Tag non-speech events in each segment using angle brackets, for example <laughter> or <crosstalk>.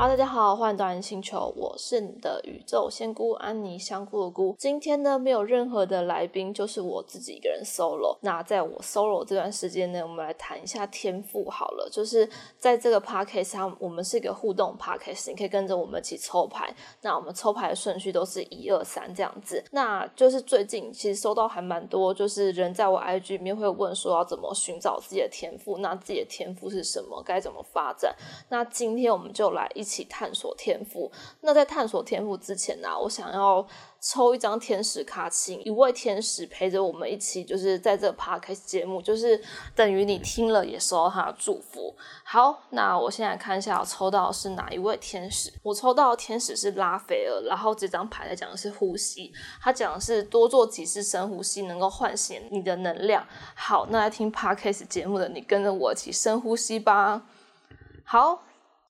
哈，大家好，欢迎到人星球，我是你的宇宙仙姑安妮香菇的菇。今天呢，没有任何的来宾，就是我自己一个人 solo。那在我 solo 这段时间呢，我们来谈一下天赋好了。就是在这个 podcast 上，我们是一个互动 podcast，你可以跟着我们一起抽牌。那我们抽牌的顺序都是一二三这样子。那就是最近其实收到还蛮多，就是人在我 IG 里面会问说要怎么寻找自己的天赋，那自己的天赋是什么，该怎么发展？那今天我们就来一。一起探索天赋。那在探索天赋之前呢，我想要抽一张天使卡，请一位天使陪着我们一起，就是在这 podcast 节目，就是等于你听了也收到他的祝福。好，那我现在看一下，我抽到是哪一位天使？我抽到的天使是拉斐尔。然后这张牌在讲的是呼吸，他讲的是多做几次深呼吸，能够唤醒你的能量。好，那来听 podcast 节目的你，跟着我一起深呼吸吧。好。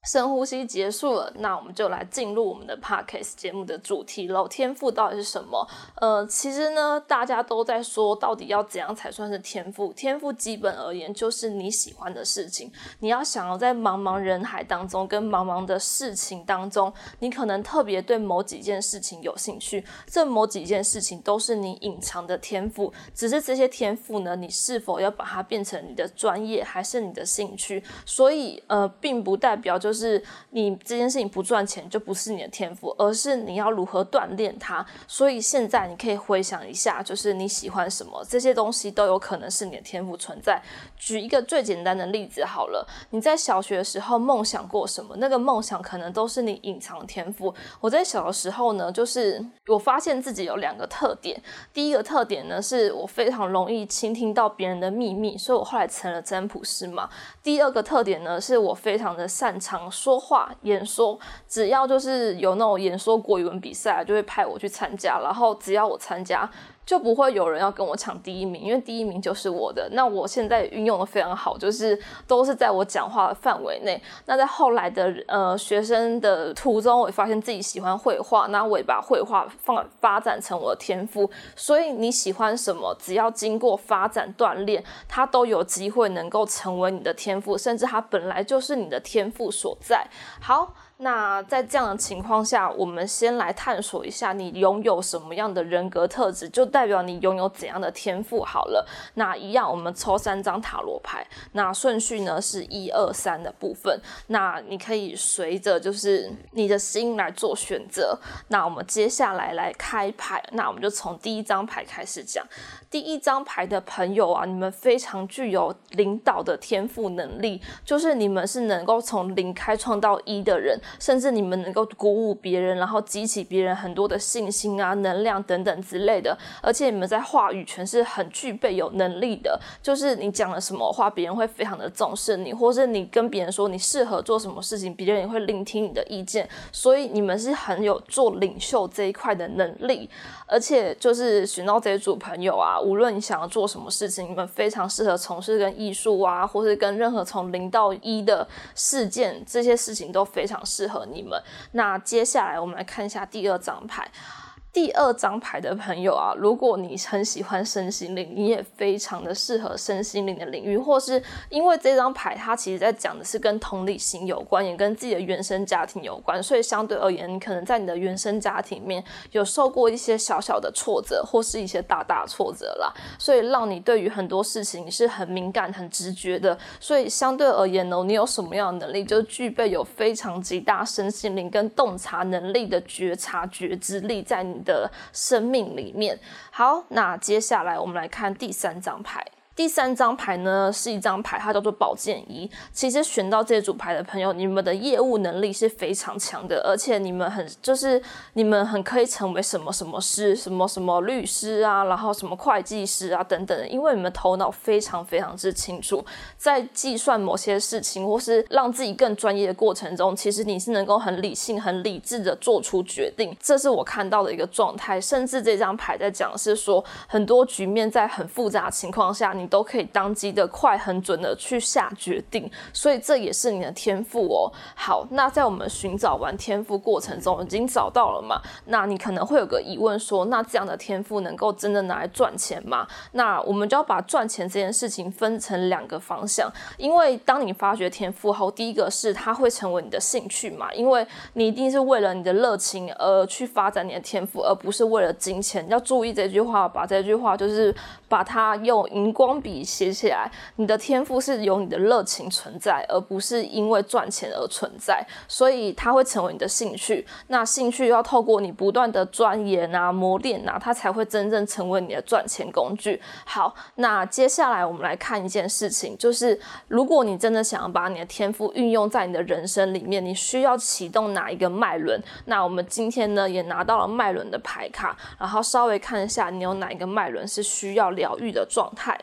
深呼吸结束了，那我们就来进入我们的 podcast 节目的主题喽。天赋到底是什么？呃，其实呢，大家都在说，到底要怎样才算是天赋？天赋基本而言，就是你喜欢的事情。你要想要在茫茫人海当中，跟茫茫的事情当中，你可能特别对某几件事情有兴趣。这某几件事情都是你隐藏的天赋，只是这些天赋呢，你是否要把它变成你的专业，还是你的兴趣？所以，呃，并不代表就。就是你这件事情不赚钱就不是你的天赋，而是你要如何锻炼它。所以现在你可以回想一下，就是你喜欢什么，这些东西都有可能是你的天赋存在。举一个最简单的例子好了，你在小学的时候梦想过什么？那个梦想可能都是你隐藏天赋。我在小的时候呢，就是我发现自己有两个特点。第一个特点呢，是我非常容易倾听到别人的秘密，所以我后来成了占卜师嘛。第二个特点呢，是我非常的擅长。说话演说，只要就是有那种演说国语文比赛，就会派我去参加。然后只要我参加。就不会有人要跟我抢第一名，因为第一名就是我的。那我现在运用的非常好，就是都是在我讲话的范围内。那在后来的呃学生的途中，我发现自己喜欢绘画，那我也把绘画放发展成我的天赋。所以你喜欢什么，只要经过发展锻炼，它都有机会能够成为你的天赋，甚至它本来就是你的天赋所在。好。那在这样的情况下，我们先来探索一下你拥有什么样的人格特质，就代表你拥有怎样的天赋。好了，那一样，我们抽三张塔罗牌，那顺序呢是一二三的部分。那你可以随着就是你的心来做选择。那我们接下来来开牌，那我们就从第一张牌开始讲。第一张牌的朋友啊，你们非常具有领导的天赋能力，就是你们是能够从零开创到一的人，甚至你们能够鼓舞别人，然后激起别人很多的信心啊、能量等等之类的。而且你们在话语权是很具备有能力的，就是你讲了什么话，别人会非常的重视你，或是你跟别人说你适合做什么事情，别人也会聆听你的意见。所以你们是很有做领袖这一块的能力，而且就是寻到这一组朋友啊。无论你想要做什么事情，你们非常适合从事跟艺术啊，或是跟任何从零到一的事件，这些事情都非常适适合你们。那接下来我们来看一下第二张牌。第二张牌的朋友啊，如果你很喜欢身心灵，你也非常的适合身心灵的领域，或是因为这张牌它其实在讲的是跟同理心有关，也跟自己的原生家庭有关，所以相对而言，你可能在你的原生家庭里面有受过一些小小的挫折，或是一些大大挫折啦，所以让你对于很多事情是很敏感、很直觉的。所以相对而言呢，你有什么样的能力，就具备有非常极大身心灵跟洞察能力的觉察觉知力在你。的生命里面，好，那接下来我们来看第三张牌。第三张牌呢是一张牌，它叫做宝剑一。其实选到这组牌的朋友，你们的业务能力是非常强的，而且你们很就是你们很可以成为什么什么师，什么什么律师啊，然后什么会计师啊等等，因为你们头脑非常非常之清楚，在计算某些事情或是让自己更专业的过程中，其实你是能够很理性、很理智的做出决定。这是我看到的一个状态。甚至这张牌在讲是说，很多局面在很复杂情况下。你都可以当机的快、很准的去下决定，所以这也是你的天赋哦。好，那在我们寻找完天赋过程中，已经找到了嘛？那你可能会有个疑问说，那这样的天赋能够真的拿来赚钱吗？那我们就要把赚钱这件事情分成两个方向，因为当你发掘天赋后，第一个是它会成为你的兴趣嘛，因为你一定是为了你的热情而去发展你的天赋，而不是为了金钱。要注意这句话，把这句话就是把它用荧 <laughs> 光笔写起来。你的天赋是有你的热情存在，而不是因为赚钱而存在，所以它会成为你的兴趣。那兴趣要透过你不断的钻研啊、磨练啊，它才会真正成为你的赚钱工具。好，那接下来我们来看一件事情，就是如果你真的想要把你的天赋运用在你的人生里面，你需要启动哪一个脉轮？那我们今天呢也拿到了脉轮的牌卡，然后稍微看一下你有哪一个脉轮是需要疗愈的状态。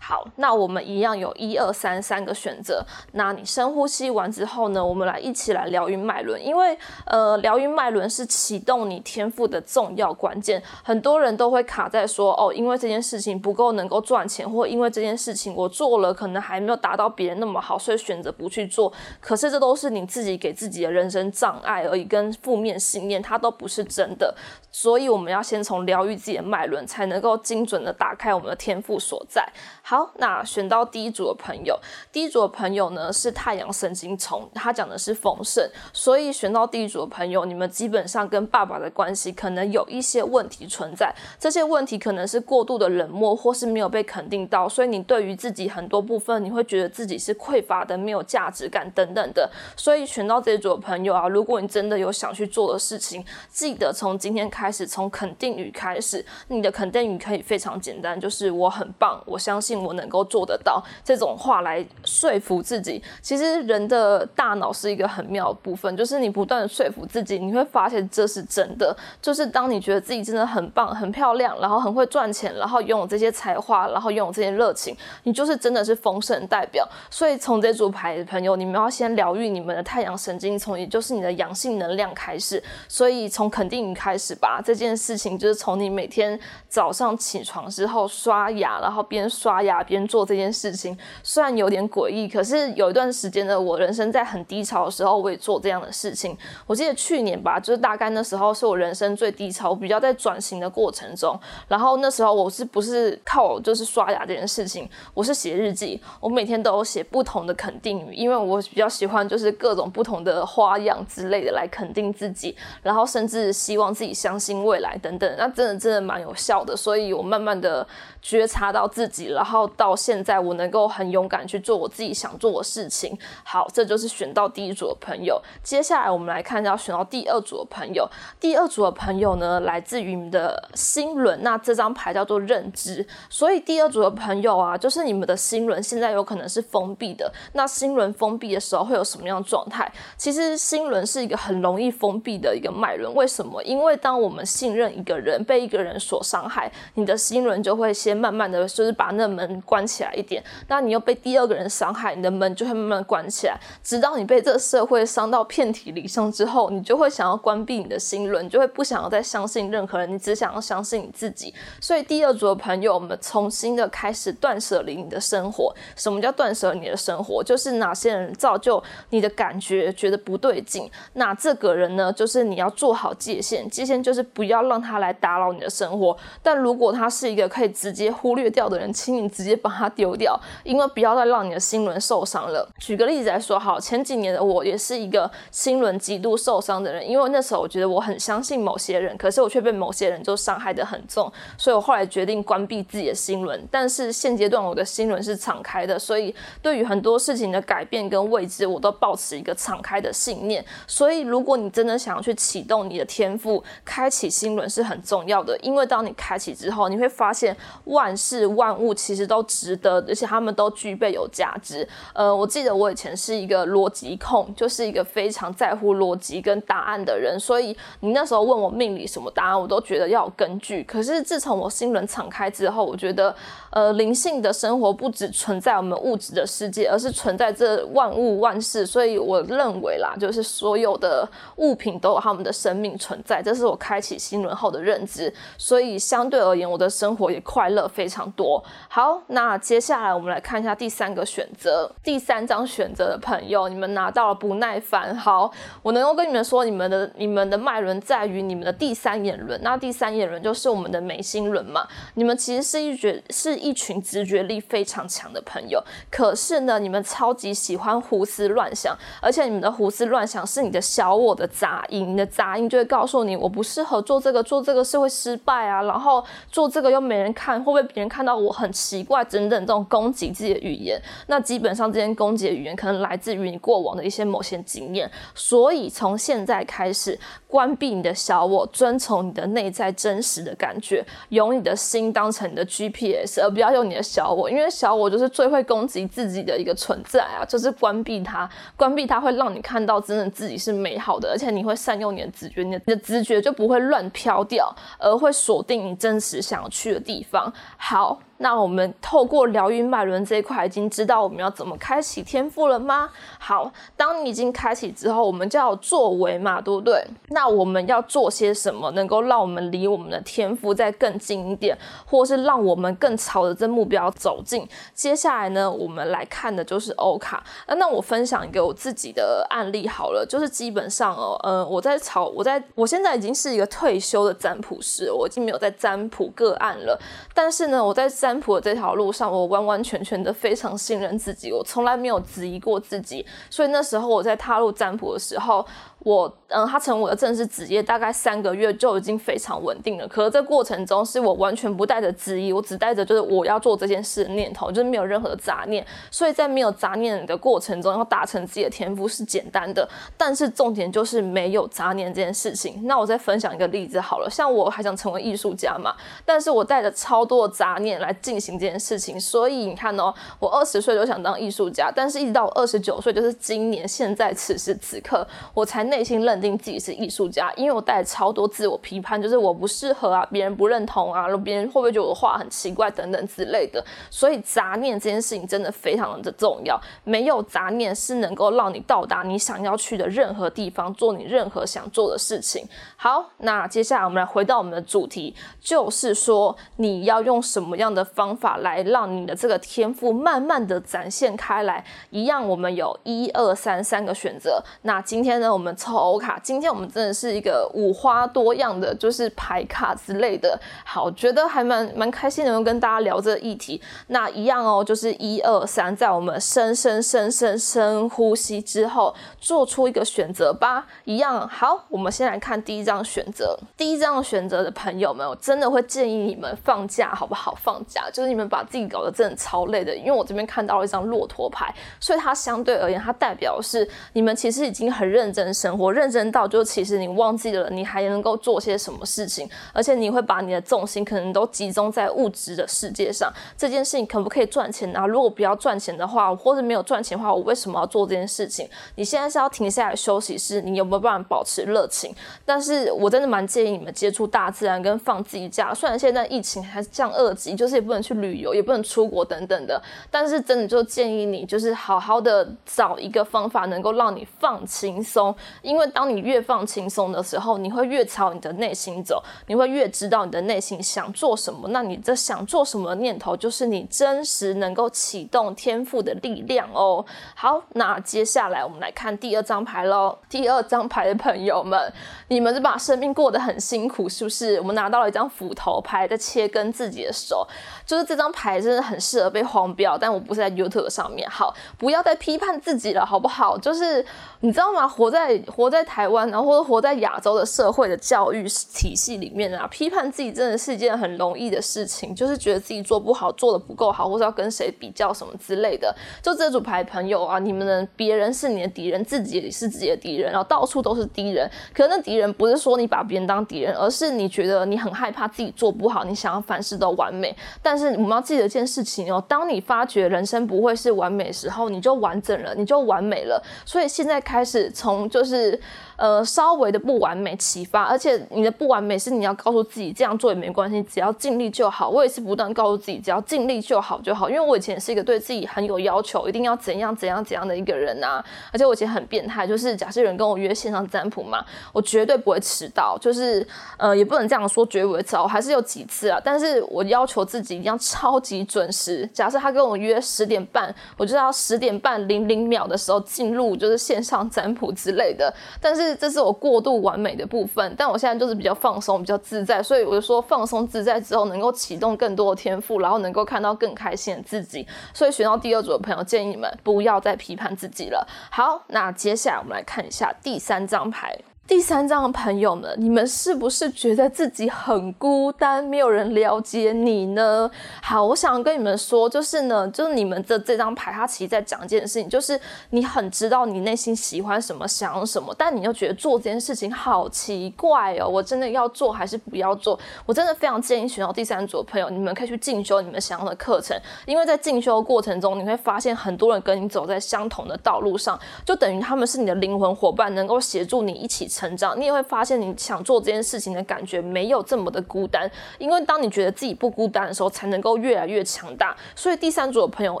好，那我们一样有一二三三个选择。那你深呼吸完之后呢，我们来一起来疗愈脉轮，因为呃，疗愈脉轮是启动你天赋的重要关键。很多人都会卡在说，哦，因为这件事情不够能够赚钱，或因为这件事情我做了可能还没有达到别人那么好，所以选择不去做。可是这都是你自己给自己的人生障碍而已，跟负面信念，它都不是真的。所以我们要先从疗愈自己的脉轮，才能够精准的打开我们的天赋所在。好，那选到第一组的朋友，第一组的朋友呢是太阳神经虫，他讲的是丰盛，所以选到第一组的朋友，你们基本上跟爸爸的关系可能有一些问题存在，这些问题可能是过度的冷漠，或是没有被肯定到，所以你对于自己很多部分，你会觉得自己是匮乏的，没有价值感等等的。所以选到这一组的朋友啊，如果你真的有想去做的事情，记得从今天开始，从肯定语开始，你的肯定语可以非常简单，就是我很棒，我相信。我能够做得到这种话来说服自己。其实人的大脑是一个很妙的部分，就是你不断的说服自己，你会发现这是真的。就是当你觉得自己真的很棒、很漂亮，然后很会赚钱，然后拥有这些才华，然后拥有这些热情，你就是真的是丰盛代表。所以从这组牌的朋友，你们要先疗愈你们的太阳神经，从也就是你的阳性能量开始。所以从肯定语开始吧，这件事情就是从你每天早上起床之后刷牙，然后边刷牙。边做这件事情，虽然有点诡异，可是有一段时间呢，我人生在很低潮的时候，我也做这样的事情。我记得去年吧，就是大概那时候是我人生最低潮，我比较在转型的过程中。然后那时候我是不是靠就是刷牙这件事情，我是写日记，我每天都有写不同的肯定语，因为我比较喜欢就是各种不同的花样之类的来肯定自己，然后甚至希望自己相信未来等等。那真的真的蛮有效的，所以我慢慢的觉察到自己，然后。到现在，我能够很勇敢去做我自己想做的事情。好，这就是选到第一组的朋友。接下来，我们来看一下选到第二组的朋友。第二组的朋友呢，来自于你们的心轮。那这张牌叫做认知。所以，第二组的朋友啊，就是你们的心轮现在有可能是封闭的。那心轮封闭的时候会有什么样的状态？其实，心轮是一个很容易封闭的一个脉轮。为什么？因为当我们信任一个人，被一个人所伤害，你的心轮就会先慢慢的就是把那门。关起来一点，那你又被第二个人伤害，你的门就会慢慢关起来，直到你被这个社会伤到遍体鳞伤之后，你就会想要关闭你的心轮，你就会不想要再相信任何人，你只想要相信你自己。所以第二组的朋友，我们重新的开始断舍离你的生活。什么叫断舍离你的生活？就是哪些人造就你的感觉觉得不对劲，那这个人呢，就是你要做好界限，界限就是不要让他来打扰你的生活。但如果他是一个可以直接忽略掉的人，请你直接。把它丢掉，因为不要再让你的心轮受伤了。举个例子来说，好，前几年的我也是一个心轮极度受伤的人，因为那时候我觉得我很相信某些人，可是我却被某些人就伤害的很重，所以我后来决定关闭自己的心轮。但是现阶段我的心轮是敞开的，所以对于很多事情的改变跟未知，我都保持一个敞开的信念。所以如果你真的想要去启动你的天赋，开启心轮是很重要的，因为当你开启之后，你会发现万事万物其实都。值得，而且他们都具备有价值。呃，我记得我以前是一个逻辑控，就是一个非常在乎逻辑跟答案的人，所以你那时候问我命理什么答案，我都觉得要有根据。可是自从我心轮敞开之后，我觉得，呃，灵性的生活不只存在我们物质的世界，而是存在这万物万事。所以我认为啦，就是所有的物品都有他们的生命存在，这是我开启心轮后的认知。所以相对而言，我的生活也快乐非常多。好，那接下来我们来看一下第三个选择，第三张选择的朋友，你们拿到了不耐烦。好，我能够跟你们说，你们的你们的脉轮在于你们的第三眼轮，那第三眼轮就是我们的眉心轮嘛。你们其实是一觉是一群直觉力非常强的朋友，可是呢，你们超级喜欢胡思乱想，而且你们的胡思乱想是你的小我的杂音，你的杂音就会告诉你，我不适合做这个，做这个是会失败啊，然后做这个又没人看，会不会别人看到我很。奇怪，等等，这种攻击自己的语言，那基本上这些攻击的语言可能来自于你过往的一些某些经验，所以从现在开始。关闭你的小我，遵从你的内在真实的感觉，用你的心当成你的 GPS，而不要用你的小我，因为小我就是最会攻击自己的一个存在啊！就是关闭它，关闭它会让你看到真的自己是美好的，而且你会善用你的直觉，你的你的直觉就不会乱飘掉，而会锁定你真实想要去的地方。好，那我们透过疗愈脉轮这一块，已经知道我们要怎么开启天赋了吗？好，当你已经开启之后，我们就要作为嘛，对不对？那我们要做些什么，能够让我们离我们的天赋再更近一点，或是让我们更朝着这目标走近？接下来呢，我们来看的就是欧卡。那那我分享一个我自己的案例好了，就是基本上哦，呃，我在朝我在我现在已经是一个退休的占卜师，我已经没有在占卜个案了。但是呢，我在占占卜的这条路上，我完完全全的非常信任自己，我从来没有质疑过自己。所以那时候我在踏入占卜的时候。我嗯，他成为我的正式职业，大概三个月就已经非常稳定了。可是这过程中，是我完全不带着质疑，我只带着就是我要做这件事的念头，就是没有任何的杂念。所以在没有杂念的过程中，要达成自己的天赋是简单的。但是重点就是没有杂念这件事情。那我再分享一个例子好了，像我还想成为艺术家嘛，但是我带着超多的杂念来进行这件事情。所以你看哦，我二十岁就想当艺术家，但是一直到我二十九岁，就是今年现在此时此刻，我才。内心认定自己是艺术家，因为我带超多自我批判，就是我不适合啊，别人不认同啊，别人会不会觉得我画很奇怪等等之类的。所以杂念这件事情真的非常的重要，没有杂念是能够让你到达你想要去的任何地方，做你任何想做的事情。好，那接下来我们来回到我们的主题，就是说你要用什么样的方法来让你的这个天赋慢慢的展现开来。一样，我们有一二三三个选择。那今天呢，我们。抽欧卡，今天我们真的是一个五花多样的，就是牌卡之类的。好，觉得还蛮蛮开心，能够跟大家聊这个议题。那一样哦，就是一二三，在我们深深深深深呼吸之后，做出一个选择吧。一样好，我们先来看第一张选择。第一张选择的朋友们，我真的会建议你们放假，好不好？放就是你们把自己搞得真的超累的，因为我这边看到了一张骆驼牌，所以它相对而言，它代表是你们其实已经很认真生。活认真到，就其实你忘记了你还能够做些什么事情，而且你会把你的重心可能都集中在物质的世界上。这件事情可不可以赚钱呢？如果不要赚钱的话，或者没有赚钱的话，我为什么要做这件事情？你现在是要停下来休息，是你有没有办法保持热情？但是我真的蛮建议你们接触大自然跟放自己假。虽然现在疫情还是降二级，就是不能去旅游，也不能出国等等的，但是真的就建议你就是好好的找一个方法，能够让你放轻松。因为当你越放轻松的时候，你会越朝你的内心走，你会越知道你的内心想做什么。那你这想做什么念头，就是你真实能够启动天赋的力量哦。好，那接下来我们来看第二张牌喽。第二张牌的朋友们，你们是把生命过得很辛苦，是不是？我们拿到了一张斧头牌，在切割自己的手，就是这张牌真的很适合被黄标，但我不是在 YouTube 上面。好，不要再批判自己了，好不好？就是你知道吗？活在活在。台湾，然后活在亚洲的社会的教育体系里面啊，批判自己真的是一件很容易的事情，就是觉得自己做不好，做的不够好，或者要跟谁比较什么之类的。就这组牌朋友啊，你们的别人是你的敌人，自己是自己的敌人，然后到处都是敌人。可那敌人不是说你把别人当敌人，而是你觉得你很害怕自己做不好，你想要凡事都完美。但是我们要记得一件事情哦，当你发觉人生不会是完美时候，你就完整了，你就完美了。所以现在开始从就是。呃稍微的不完美启发，而且你的不完美是你要告诉自己这样做也没关系，只要尽力就好。我也是不断告诉自己，只要尽力就好就好，因为我以前是一个对自己很有要求，一定要怎样怎样怎样的一个人啊，而且我以前很变态，就是假设有人跟我约线上占卜嘛，我绝对不会迟到，就是呃也不能这样说，绝不会迟到，我还是有几次啊，但是我要求自己一定要超级准时。假设他跟我约十点半，我就要十点半零零秒的时候进入，就是线上占卜之类的。但是这是我过度完美的部分，但我现在就是比较放松，比较自在，所以我就说放松自在之后，能够启动更多的天赋，然后能够看到更开心的自己。所以选到第二组的朋友，建议你们不要再批判自己了。好，那接下来我们来看一下第三张牌。第三张的朋友们，你们是不是觉得自己很孤单，没有人了解你呢？好，我想跟你们说，就是呢，就是你们的这张牌，它其实在讲一件事情，就是你很知道你内心喜欢什么，想要什么，但你又觉得做这件事情好奇怪哦，我真的要做还是不要做？我真的非常建议选到第三组的朋友，你们可以去进修你们想要的课程，因为在进修的过程中，你会发现很多人跟你走在相同的道路上，就等于他们是你的灵魂伙伴，能够协助你一起。成长，你也会发现你想做这件事情的感觉没有这么的孤单，因为当你觉得自己不孤单的时候，才能够越来越强大。所以第三组的朋友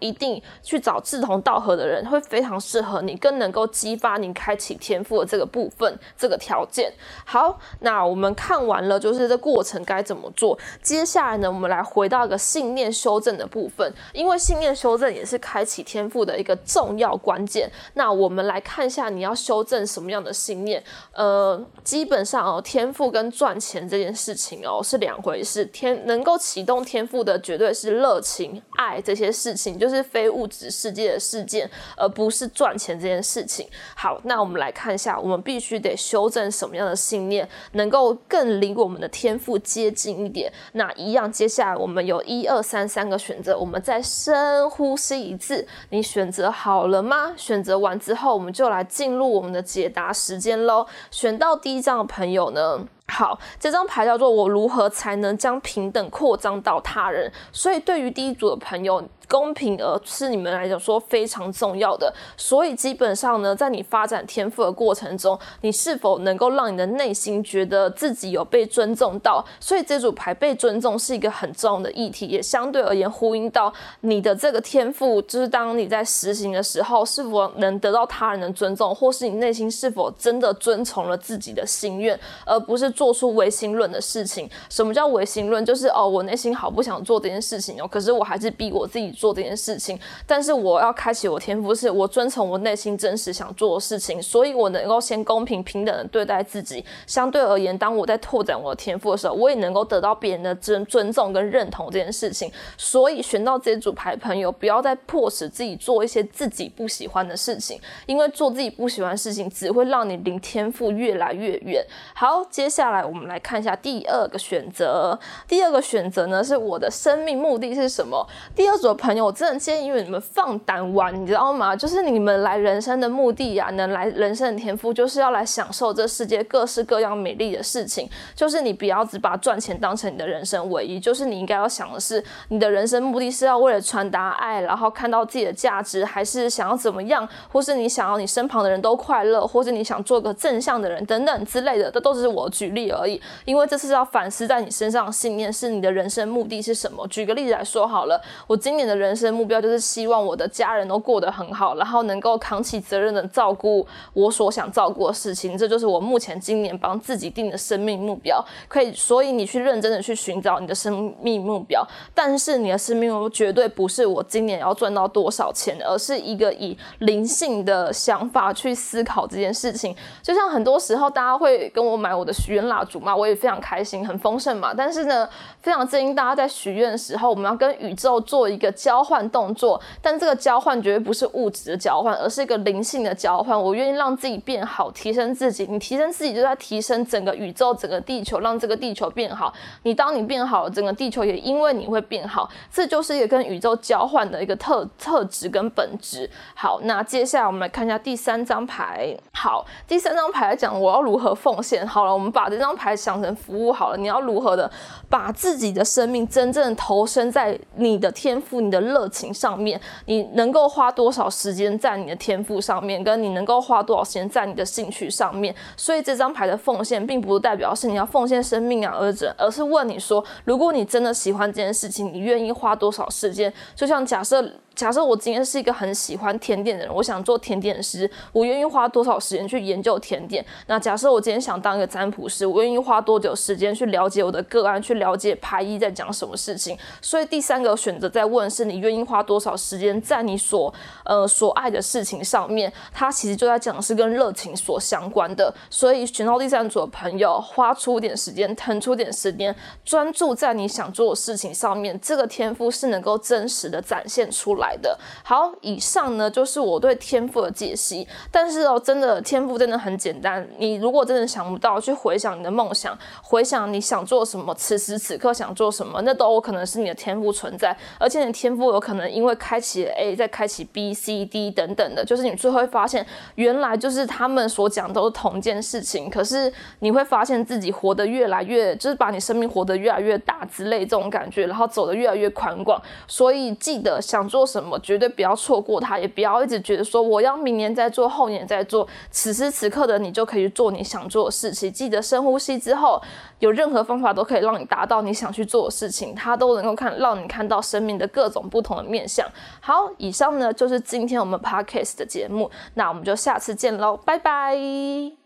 一定去找志同道合的人，会非常适合你，更能够激发你开启天赋的这个部分，这个条件。好，那我们看完了，就是这过程该怎么做。接下来呢，我们来回到一个信念修正的部分，因为信念修正也是开启天赋的一个重要关键。那我们来看一下，你要修正什么样的信念？呃。基本上哦，天赋跟赚钱这件事情哦是两回事。天能够启动天赋的，绝对是热情、爱这些事情，就是非物质世界的事件，而不是赚钱这件事情。好，那我们来看一下，我们必须得修正什么样的信念，能够更离我们的天赋接近一点。那一样，接下来我们有一二三三个选择，我们再深呼吸一次。你选择好了吗？选择完之后，我们就来进入我们的解答时间喽。选到第一张的朋友呢？好，这张牌叫做“我如何才能将平等扩张到他人”。所以，对于第一组的朋友。公平而是你们来讲说非常重要的，所以基本上呢，在你发展天赋的过程中，你是否能够让你的内心觉得自己有被尊重到？所以这组牌被尊重是一个很重要的议题，也相对而言呼应到你的这个天赋，就是当你在实行的时候，是否能得到他人的尊重，或是你内心是否真的遵从了自己的心愿，而不是做出唯心论的事情。什么叫唯心论？就是哦，我内心好不想做这件事情哦，可是我还是逼我自己。做这件事情，但是我要开启我天赋，是我遵从我内心真实想做的事情，所以我能够先公平平等的对待自己。相对而言，当我在拓展我的天赋的时候，我也能够得到别人的尊尊重跟认同这件事情。所以选到这组牌朋友，不要再迫使自己做一些自己不喜欢的事情，因为做自己不喜欢的事情，只会让你离天赋越来越远。好，接下来下来我们来看一下第二个选择。第二个选择呢，是我的生命目的是什么？第二组的朋友，我真的建议你们放胆玩，你知道吗？就是你们来人生的目的呀，能来人生的天赋，就是要来享受这世界各式各样美丽的事情。就是你不要只把赚钱当成你的人生唯一，就是你应该要想的是，你的人生目的是要为了传达爱，然后看到自己的价值，还是想要怎么样，或是你想要你身旁的人都快乐，或者你想做个正向的人等等之类的，这都是我举例而已。因为这是要反思在你身上的信念，是你的人生目的是什么？举个例子来说好了，我今年的。人生目标就是希望我的家人都过得很好，然后能够扛起责任的照顾我所想照顾的事情，这就是我目前今年帮自己定的生命目标。可以，所以你去认真的去寻找你的生命目标，但是你的生命目标绝对不是我今年要赚到多少钱，而是一个以灵性的想法去思考这件事情。就像很多时候大家会跟我买我的许蜡烛嘛，我也非常开心，很丰盛嘛。但是呢，非常建议大家在许愿的时候，我们要跟宇宙做一个。交换动作，但这个交换绝对不是物质的交换，而是一个灵性的交换。我愿意让自己变好，提升自己。你提升自己，就在提升整个宇宙、整个地球，让这个地球变好。你当你变好，整个地球也因为你会变好。这就是一个跟宇宙交换的一个特特质跟本质。好，那接下来我们来看一下第三张牌。好，第三张牌来讲，我要如何奉献？好了，我们把这张牌想成服务好了。你要如何的把自己的生命真正投身在你的天赋、你的。热情上面，你能够花多少时间在你的天赋上面，跟你能够花多少时间在你的兴趣上面。所以这张牌的奉献，并不代表是你要奉献生命啊，而者而是问你说，如果你真的喜欢这件事情，你愿意花多少时间？就像假设。假设我今天是一个很喜欢甜点的人，我想做甜点师，我愿意花多少时间去研究甜点？那假设我今天想当一个占卜师，我愿意花多久时间去了解我的个案，去了解牌意在讲什么事情？所以第三个选择在问是你愿意花多少时间在你所呃所爱的事情上面？它其实就在讲是跟热情所相关的。所以选到第三组的朋友，花出点时间，腾出点时间，专注在你想做的事情上面，这个天赋是能够真实的展现出来。的好，以上呢就是我对天赋的解析。但是哦，真的天赋真的很简单。你如果真的想不到，去回想你的梦想，回想你想做什么，此时此刻想做什么，那都有可能是你的天赋存在。而且你天赋有可能因为开启 A，再开启 B、C、D 等等的，就是你最后会发现，原来就是他们所讲都是同一件事情。可是你会发现自己活得越来越，就是把你生命活得越来越大之类这种感觉，然后走得越来越宽广。所以记得想做什么。什么绝对不要错过它，也不要一直觉得说我要明年再做，后年再做。此时此刻的你就可以做你想做的事情。记得深呼吸之后，有任何方法都可以让你达到你想去做的事情，它都能够看让你看到生命的各种不同的面相。好，以上呢就是今天我们 podcast 的节目，那我们就下次见喽，拜拜。